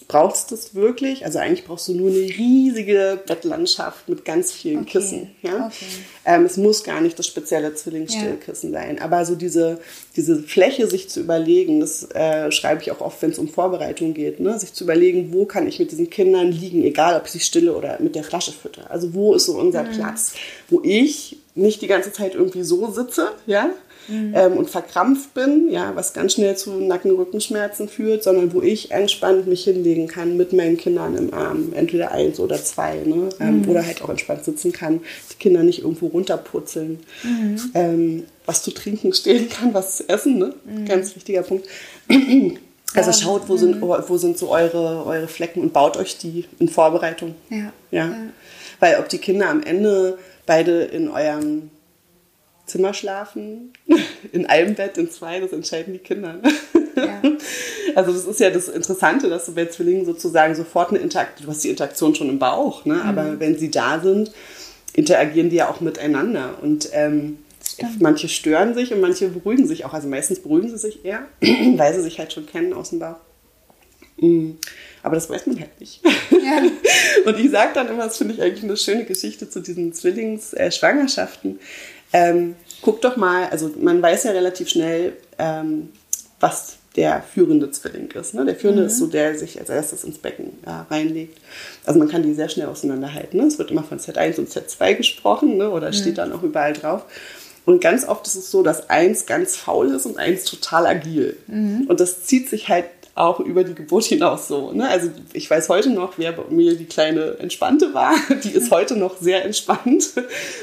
brauchst du es wirklich? Also eigentlich brauchst du nur eine riesige Bettlandschaft mit ganz vielen okay. Kissen. Ja? Okay. Ähm, es muss gar nicht das spezielle Zwillingsstillkissen ja. sein. Aber so diese, diese Fläche sich zu überlegen, das äh, schreibe ich auch oft, wenn es um Vorbereitung geht, ne? sich zu überlegen, wo kann ich mit diesen Kindern liegen, egal ob ich sie stille oder mit der Flasche fütter. Also wo ist so unser mhm. Platz, wo ich nicht die ganze Zeit irgendwie so sitze, ja, mhm. ähm, und verkrampft bin, ja, was ganz schnell zu Nacken-Rückenschmerzen führt, sondern wo ich entspannt mich hinlegen kann mit meinen Kindern im Arm, entweder eins oder zwei, ne? Ähm, mhm. oder halt auch entspannt sitzen kann, die Kinder nicht irgendwo runterputzeln. Mhm. Ähm, was zu trinken stehen kann, was zu essen, ne? Mhm. ganz wichtiger Punkt. Also schaut, wo sind, mhm. wo sind so eure, eure Flecken und baut euch die in Vorbereitung. Ja. ja. ja. Weil ob die Kinder am Ende beide in eurem Zimmer schlafen, [LAUGHS] in einem Bett, in zwei, das entscheiden die Kinder. Ja. [LAUGHS] Also das ist ja das Interessante, dass du bei Zwillingen sozusagen sofort eine Interaktion, du hast die Interaktion schon im Bauch, ne? aber mhm. wenn sie da sind, interagieren die ja auch miteinander. Und ähm, manche stören sich und manche beruhigen sich auch. Also meistens beruhigen sie sich eher, [CLEARS THROAT] weil sie sich halt schon kennen aus dem Bauch. Mhm. Aber das weiß man halt nicht. Ja. [LAUGHS] und ich sage dann immer, das finde ich eigentlich eine schöne Geschichte zu diesen Zwillingsschwangerschaften. Äh, ähm, guck doch mal, also man weiß ja relativ schnell, ähm, was der führende Zwilling ist. Ne? Der führende mhm. ist so der, der sich als erstes ins Becken äh, reinlegt. Also man kann die sehr schnell auseinanderhalten. Ne? Es wird immer von Z1 und Z2 gesprochen ne? oder mhm. steht dann auch überall drauf. Und ganz oft ist es so, dass eins ganz faul ist und eins total agil. Mhm. Und das zieht sich halt auch über die Geburt hinaus so. Ne? Also ich weiß heute noch, wer bei mir die kleine Entspannte war. [LAUGHS] Die ist heute noch sehr entspannt.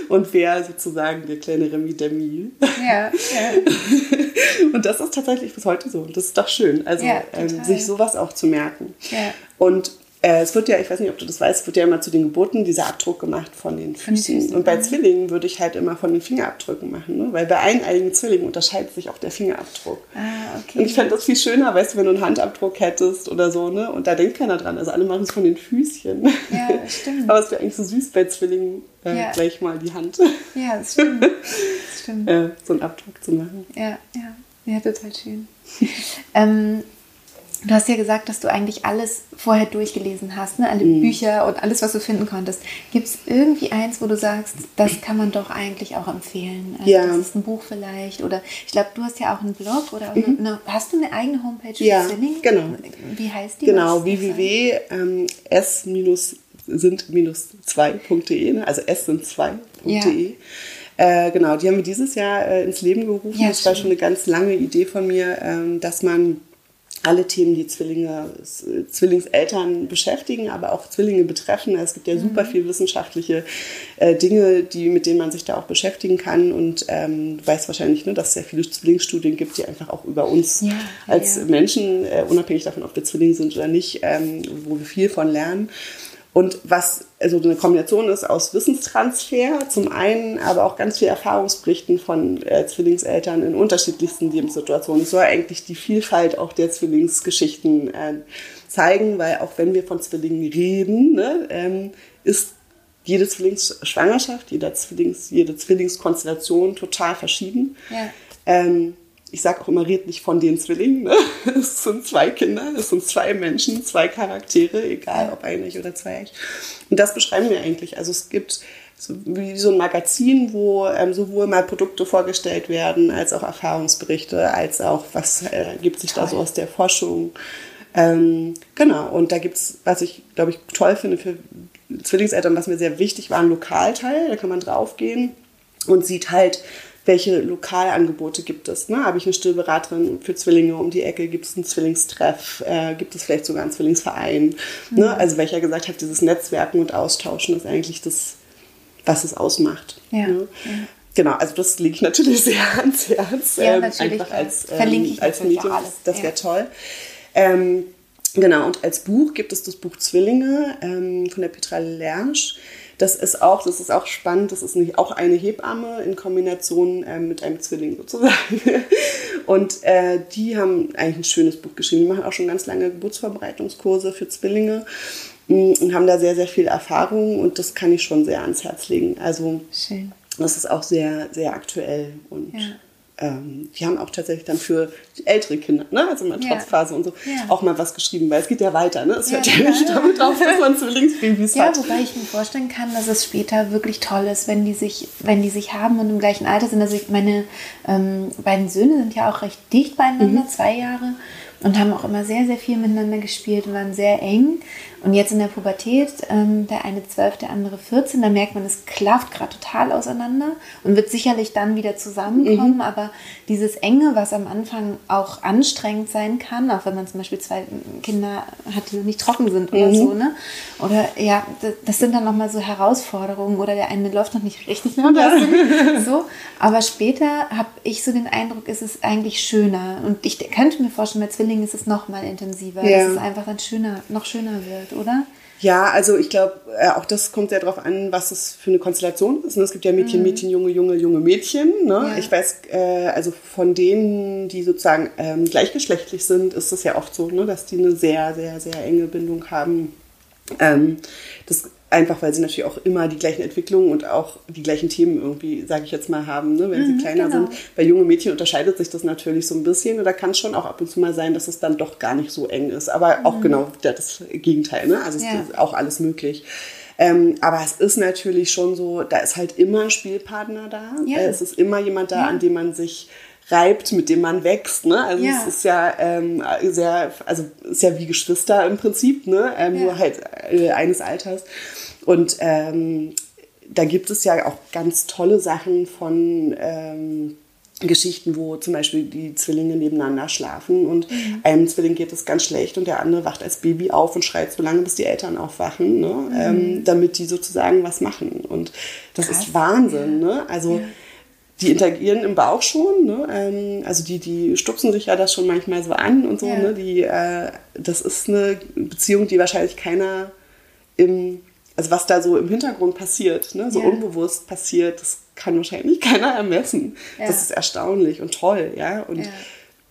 Und wer sozusagen der kleine Remi Demi. Ja, ja. [LAUGHS] Und das ist tatsächlich bis heute so. Und das ist doch schön, also ähm, sich sowas auch zu merken. Ja. Und äh, es wird ja, ich weiß nicht, ob du das weißt, wird ja immer zu den Geburten dieser Abdruck gemacht von den Füßen. Füßen. Und bei Zwillingen würde ich halt immer von den Fingerabdrücken machen, ne? weil bei eineigen Zwillingen unterscheidet sich auch der Fingerabdruck. Ah, okay. Und ich fände das viel schöner, weißt du, wenn du einen Handabdruck hättest oder so, ne? Und da denkt keiner dran. Also alle machen es von den Füßchen. Ja, [LAUGHS] stimmt. Aber es wäre eigentlich so süß bei Zwillingen, äh, ja. gleich mal die Hand. Ja, das stimmt. [LAUGHS] Das stimmt. Äh, so einen Abdruck zu machen. Ja, ja. Ja, total schön. [LAUGHS] ähm, Du hast ja gesagt, dass du eigentlich alles vorher durchgelesen hast, ne? alle mhm. Bücher und alles, was du finden konntest. Gibt es irgendwie eins, wo du sagst, das kann man doch eigentlich auch empfehlen? Also ja. Das ist ein Buch vielleicht oder ich glaube, du hast ja auch einen Blog oder mhm. eine, hast du eine eigene Homepage für ja, Zwilling? genau. Wie heißt die? Genau, www.s-sind-2.de, ne? also s sind 2.de. Ja. Äh, genau, die haben wir dieses Jahr äh, ins Leben gerufen. Ja, das war schon eine ganz lange Idee von mir, ähm, dass man alle Themen, die Zwillinge, Zwillingseltern beschäftigen, aber auch Zwillinge betreffen. Es gibt ja mhm. super viel wissenschaftliche äh, Dinge, die, mit denen man sich da auch beschäftigen kann. Und ähm, du weißt wahrscheinlich, ne, dass es sehr viele Zwillingsstudien gibt, die einfach auch über uns ja, als ja. Menschen, äh, unabhängig davon, ob wir Zwillinge sind oder nicht, ähm, wo wir viel von lernen. Und was also eine Kombination ist aus Wissenstransfer zum einen, aber auch ganz viel Erfahrungsberichten von äh, Zwillingseltern in unterschiedlichsten Lebenssituationen. Es soll eigentlich die Vielfalt auch der Zwillingsgeschichten äh, zeigen, weil auch wenn wir von Zwillingen reden, ne, ähm, ist jede Zwillingsschwangerschaft, jede, Zwillings, jede Zwillingskonstellation total verschieden. Ja. Ähm, ich sage auch immer, red nicht von den Zwillingen. Ne? [LAUGHS] Es sind zwei Kinder, es sind zwei Menschen, zwei Charaktere, egal ob einig oder zweieich. Und das beschreiben wir eigentlich. Also es gibt so wie so ein Magazin, wo ähm, sowohl mal Produkte vorgestellt werden, als auch Erfahrungsberichte, als auch was äh, gibt sich da so aus der Forschung. Ähm, genau, und da gibt es, was ich glaube ich toll finde für Zwillingseltern, was mir sehr wichtig war, ein Lokalteil, da kann man draufgehen und sieht halt, welche Lokalangebote gibt es. Ne? Habe ich eine Stillberaterin für Zwillinge um die Ecke? Gibt es einen Zwillingstreff? Äh, gibt es vielleicht sogar einen Zwillingsverein? Ne? Mhm. Ne? Also welcher gesagt hat, dieses Netzwerken und Austauschen ist eigentlich das, was es ausmacht. Ja. Ne? ja. Genau, also das lege ich natürlich [LAUGHS] sehr ans Herz. Ja, ähm, natürlich. Einfach als, ähm, Verlinke ich als Medium, alles. das wäre ja. toll. Ähm, genau, und als Buch gibt es das Buch Zwillinge ähm, von der Petra Lersch. Das ist auch, das ist auch spannend. Das ist nicht auch eine Hebamme in Kombination äh, mit einem Zwilling sozusagen. [LAUGHS] Und äh, die haben eigentlich ein schönes Buch geschrieben. Die machen auch schon ganz lange Geburtsvorbereitungskurse für Zwillinge mm, und haben da sehr, sehr viel Erfahrung und das kann ich schon sehr ans Herz legen. Also Schön. das ist auch sehr, sehr aktuell und ja ähm, wir haben auch tatsächlich dann für ältere Kinder, ne, also in der Trotzphase ja. und so, ja. auch mal was geschrieben, weil es geht ja weiter. Ne? Es hört ja, ja nicht damit auf, dass man Zwillingsbabys [LAUGHS] ja, hat. Ja, wobei ich mir vorstellen kann, dass es später wirklich toll ist, wenn die sich, wenn die sich haben und im gleichen Alter sind. Also ich, meine ähm, beiden Söhne sind ja auch recht dicht beieinander, mhm. zwei Jahre und haben auch immer sehr, sehr viel miteinander gespielt und waren sehr eng. Und jetzt in der Pubertät, ähm, der eine 12, der andere 14, da merkt man, es klafft gerade total auseinander und wird sicherlich dann wieder zusammenkommen. Mhm. Aber dieses Enge, was am Anfang auch anstrengend sein kann, auch wenn man zum Beispiel zwei Kinder hat, die nicht trocken sind oder mhm. so, ne? Oder ja, das, das sind dann nochmal so Herausforderungen oder der eine läuft noch nicht richtig, ne? [LAUGHS] so. Aber später habe ich so den Eindruck, ist es eigentlich schöner. Und ich könnte mir vorstellen, bei Zwillingen ist es nochmal intensiver, ja. dass es einfach dann schöner, noch schöner wird oder? Ja, also ich glaube, äh, auch das kommt sehr darauf an, was es für eine Konstellation ist. Ne? Es gibt ja Mädchen, mhm. Mädchen, Junge, Junge, junge Mädchen. Ne? Ja. Ich weiß, äh, also von denen, die sozusagen ähm, gleichgeschlechtlich sind, ist es ja oft so, ne, dass die eine sehr, sehr, sehr enge Bindung haben. Ähm, das Einfach weil sie natürlich auch immer die gleichen Entwicklungen und auch die gleichen Themen irgendwie, sage ich jetzt mal, haben, ne, wenn mhm, sie kleiner genau. sind. Bei jungen Mädchen unterscheidet sich das natürlich so ein bisschen. Und da kann es schon auch ab und zu mal sein, dass es dann doch gar nicht so eng ist. Aber mhm. auch genau das Gegenteil. Ne? Also ja. es ist auch alles möglich. Ähm, aber es ist natürlich schon so, da ist halt immer ein Spielpartner da. Ja. Es ist immer jemand da, ja. an dem man sich reibt, mit dem man wächst. Ne? Also ja. es ist ja ähm, sehr, also ist ja wie Geschwister im Prinzip, ne? Ähm, ja. nur halt äh, eines Alters. Und ähm, da gibt es ja auch ganz tolle Sachen von ähm, Geschichten, wo zum Beispiel die Zwillinge nebeneinander schlafen und mhm. einem Zwilling geht es ganz schlecht und der andere wacht als Baby auf und schreit so lange, bis die Eltern aufwachen, ne? Mhm. Ähm, damit die sozusagen was machen. Und das Krass. ist Wahnsinn. Ja. Ne? Also ja die interagieren im Bauch schon, ne? Ähm, also die, die stupsen sich ja das schon manchmal so an und so, ja. ne? Die, äh, das ist eine Beziehung, die wahrscheinlich keiner im, also was da so im Hintergrund passiert, ne? so ja. unbewusst passiert, das kann wahrscheinlich [LAUGHS] keiner ermessen. Ja. Das ist erstaunlich und toll, ja. Und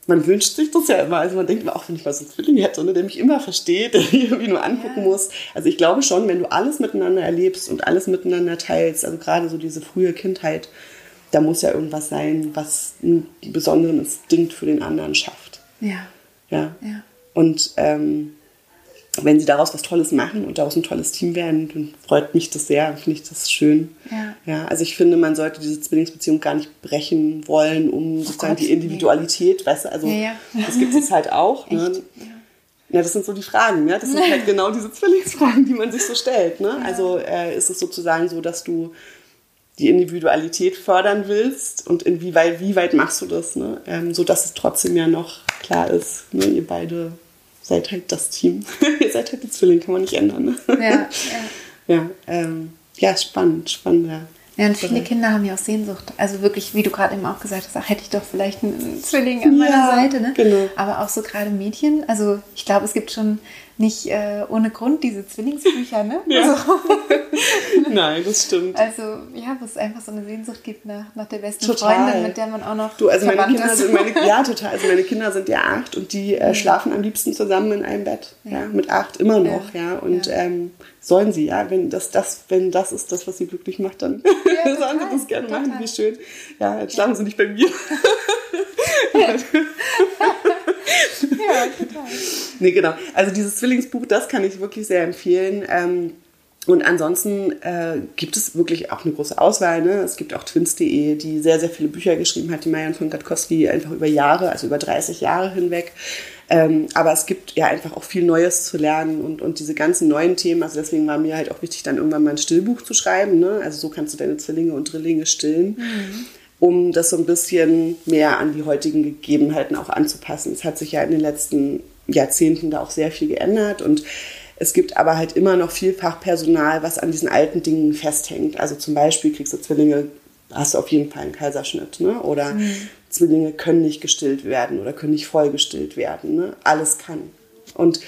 man wünscht sich das ja immer. Also man denkt immer, auch wenn ich mal so einen Zwilling hätte, ne, der mich immer versteht, [LAUGHS] der mich irgendwie nur angucken muss. Also ich glaube schon, wenn du alles miteinander erlebst und alles miteinander teilst, also gerade so diese frühe Kindheit, da muss ja irgendwas sein, was einen besonderen Instinkt für den anderen schafft. Ja. Ja. ja. Und ähm, wenn sie daraus was Tolles machen und daraus ein tolles Team werden, dann freut mich das sehr, finde ich das schön. Ja. ja. Also ich finde, man sollte diese Zwillingsbeziehung gar nicht brechen wollen, um oh sozusagen Gott, die Individualität, nee. weißt du, also ja, ja. das gibt es halt auch. [LAUGHS] Ne? Ja. Das sind so die Fragen, ja. Das sind [LAUGHS] halt genau diese Zwillingsfragen, die man sich so stellt. Ne? Also äh, ist es sozusagen so, dass du die Individualität fördern willst und inwieweit, wie weit machst du das, ne? Ähm, so dass es trotzdem ja noch klar ist, ne? ihr beide seid halt das Team. [LAUGHS] ihr seid halt die Zwillinge, kann man nicht ändern. Ne? Ja, ja. [LAUGHS] Ja, ähm, ja, spannend, spannend, ja. Ja, und viele Kinder haben ja auch Sehnsucht. Also wirklich, wie du gerade eben auch gesagt hast, ach, hätte ich doch vielleicht einen Zwilling an meiner ja, Seite. Ne? Genau. Aber auch so gerade Mädchen. Also ich glaube, es gibt schon nicht äh, ohne Grund diese Zwillingsbücher, ne? [LAUGHS] Ja. Also, [LAUGHS] Nein, das stimmt. Also ja, wo es einfach so eine Sehnsucht gibt nach, nach der besten total. Freundin, mit der man auch noch du, also meine Kinder ist. sind meine, [LAUGHS] Ja, total. Also meine Kinder sind ja acht und die äh, schlafen am liebsten zusammen in einem Bett. Ja, ja mit acht immer noch, ja. ja. Und Ähm, sollen sie, ja. Wenn das, das, wenn das ist das, was sie glücklich macht, dann sollen sie das gerne total. machen. Wie schön. Ja, jetzt schlafen sie nicht bei mir. Ja, total. Nee, genau. Also dieses Zwillingsbuch, das kann ich wirklich sehr empfehlen. Ähm, und ansonsten äh, gibt es wirklich auch eine große Auswahl. Ne? Es gibt auch twins.de, die sehr, sehr viele Bücher geschrieben hat, die Marian von Gatkowski einfach über Jahre, also über 30 Jahre hinweg. Ähm, aber es gibt ja einfach auch viel Neues zu lernen und, und diese ganzen neuen Themen. Also deswegen war mir halt auch wichtig, dann irgendwann mal ein Stillbuch zu schreiben. Ne? Also so kannst du deine Zwillinge und Drillinge stillen. Mhm um das so ein bisschen mehr an die heutigen Gegebenheiten auch anzupassen. Es hat sich ja in den letzten Jahrzehnten da auch sehr viel geändert und es gibt aber halt immer noch vielfach Personal, was an diesen alten Dingen festhängt. Also zum Beispiel kriegst du Zwillinge, hast du auf jeden Fall einen Kaiserschnitt, ne? Oder mhm. Zwillinge können nicht gestillt werden oder können nicht voll gestillt werden. Ne? Alles kann. Und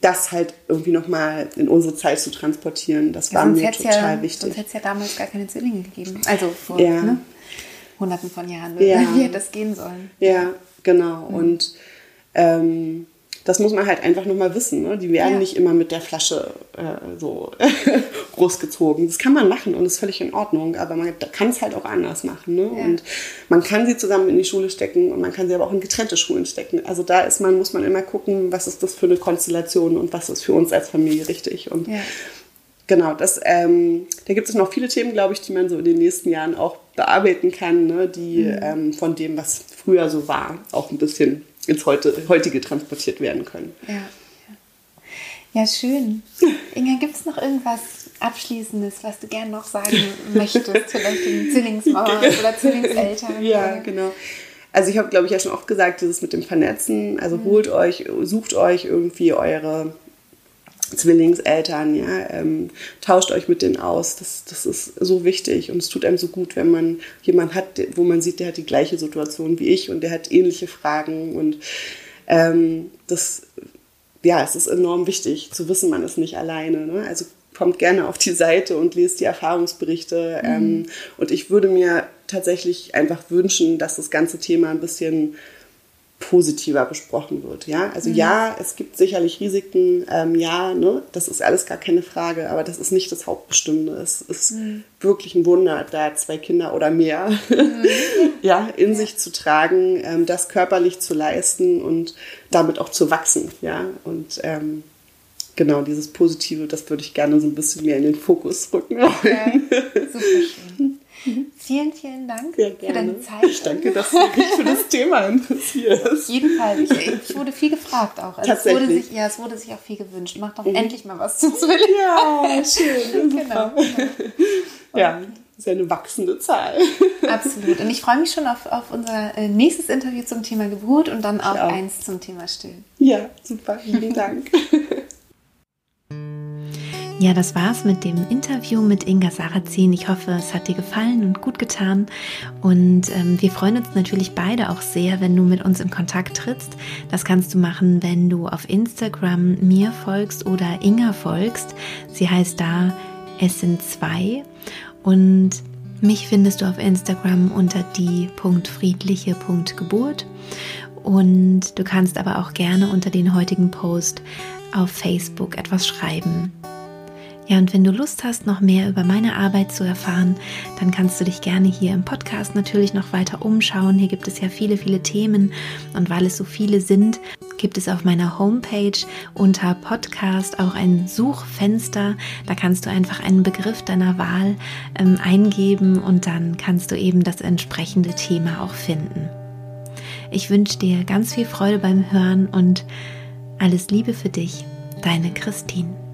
das halt irgendwie nochmal in unsere Zeit zu transportieren, das ja, war mir total ja, wichtig. Sonst hätte es ja damals gar keine Zwillinge gegeben. Also vor ja. ne? Hunderten von Jahren. Ja. Wie hätte das gehen sollen? Ja, genau. Mhm. Und ähm, das muss man halt einfach nochmal wissen. Ne? Die werden ja. nicht immer mit der Flasche äh, so [LAUGHS] großgezogen. Das kann man machen und ist völlig in Ordnung, aber man kann es halt auch anders machen. Ne? Ja. Und man kann sie zusammen in die Schule stecken und man kann sie aber auch in getrennte Schulen stecken. Also da ist man, muss man immer gucken, was ist das für eine Konstellation und was ist für uns als Familie richtig. Und ja. Genau, das, ähm, da gibt es noch viele Themen, glaube ich, die man so in den nächsten Jahren auch bearbeiten kann, ne? die mhm. ähm, von dem, was früher so war, auch ein bisschen ins Heute, heutige transportiert werden können. Ja, ja. schön. [LAUGHS] Inga, gibt es noch irgendwas Abschließendes, was du gerne noch sagen möchtest? [LAUGHS] Vielleicht den Zwillingsmauern oder Zwillingseltern? [LAUGHS] Ja, genau. Also ich habe, glaube ich, ja schon oft gesagt, dieses mit dem Vernetzen. Also mhm. holt euch, sucht euch irgendwie eure Zwillingseltern, ja, ähm, tauscht euch mit denen aus. Das, das ist so wichtig und es tut einem so gut, wenn man jemanden hat, wo man sieht, der hat die gleiche Situation wie ich und der hat ähnliche Fragen und ähm, das ja, es ist enorm wichtig zu wissen, man ist nicht alleine. Ne? Also kommt gerne auf die Seite und lest die Erfahrungsberichte. Mhm. Ähm, und ich würde mir tatsächlich einfach wünschen, dass das ganze Thema ein bisschen positiver besprochen wird. Ja, also mhm. ja, es gibt sicherlich Risiken. Ähm, ja, ne, das ist alles gar keine Frage, aber das ist nicht das Hauptbestimmende. Es ist mhm. wirklich ein Wunder, da zwei Kinder oder mehr mhm. [LAUGHS] ja in ja. sich zu tragen, ähm, das körperlich zu leisten und damit auch zu wachsen. Ja, und ähm, genau dieses Positive, das würde ich gerne so ein bisschen mehr in den Fokus rücken wollen. Ja, super schön. [LAUGHS] Vielen, vielen Dank für deine Zeit. Ich danke, dass du dich für das Thema interessierst. [LAUGHS] Auf jeden Fall. Ich, ich wurde viel gefragt auch. Also Tatsächlich. Es wurde sich, ja, es wurde sich auch viel gewünscht. Mach doch mhm. endlich mal was zu Zwilling. Ja, schön. [LAUGHS] genau. Ja, das ist ja eine wachsende Zahl. Absolut. Und ich freue mich schon auf, auf unser äh, nächstes Interview zum Thema Geburt und dann auch, auch. eins zum Thema Stillen. Ja, super. Vielen Dank. Ja, das war's mit dem Interview mit Inga Sarrazin. Ich hoffe, es hat dir gefallen und gut getan. Und ähm, wir freuen uns natürlich beide auch sehr, wenn du mit uns in Kontakt trittst. Das kannst du machen, wenn du auf Instagram mir folgst oder Inga folgst. Sie heißt da Es sind zwei. Und mich findest du auf Instagram unter die.friedliche.geburt. Und du kannst aber auch gerne unter den heutigen Post auf Facebook etwas schreiben. Ja, und wenn du Lust hast, noch mehr über meine Arbeit zu erfahren, dann kannst du dich gerne hier im Podcast natürlich noch weiter umschauen. Hier gibt es ja viele, viele Themen und weil es so viele sind, gibt es auf meiner Homepage unter Podcast auch ein Suchfenster. Da kannst du einfach einen Begriff deiner Wahl ähm, eingeben und dann kannst du eben das entsprechende Thema auch finden. Ich wünsche dir ganz viel Freude beim Hören und alles Liebe für dich, deine Christine.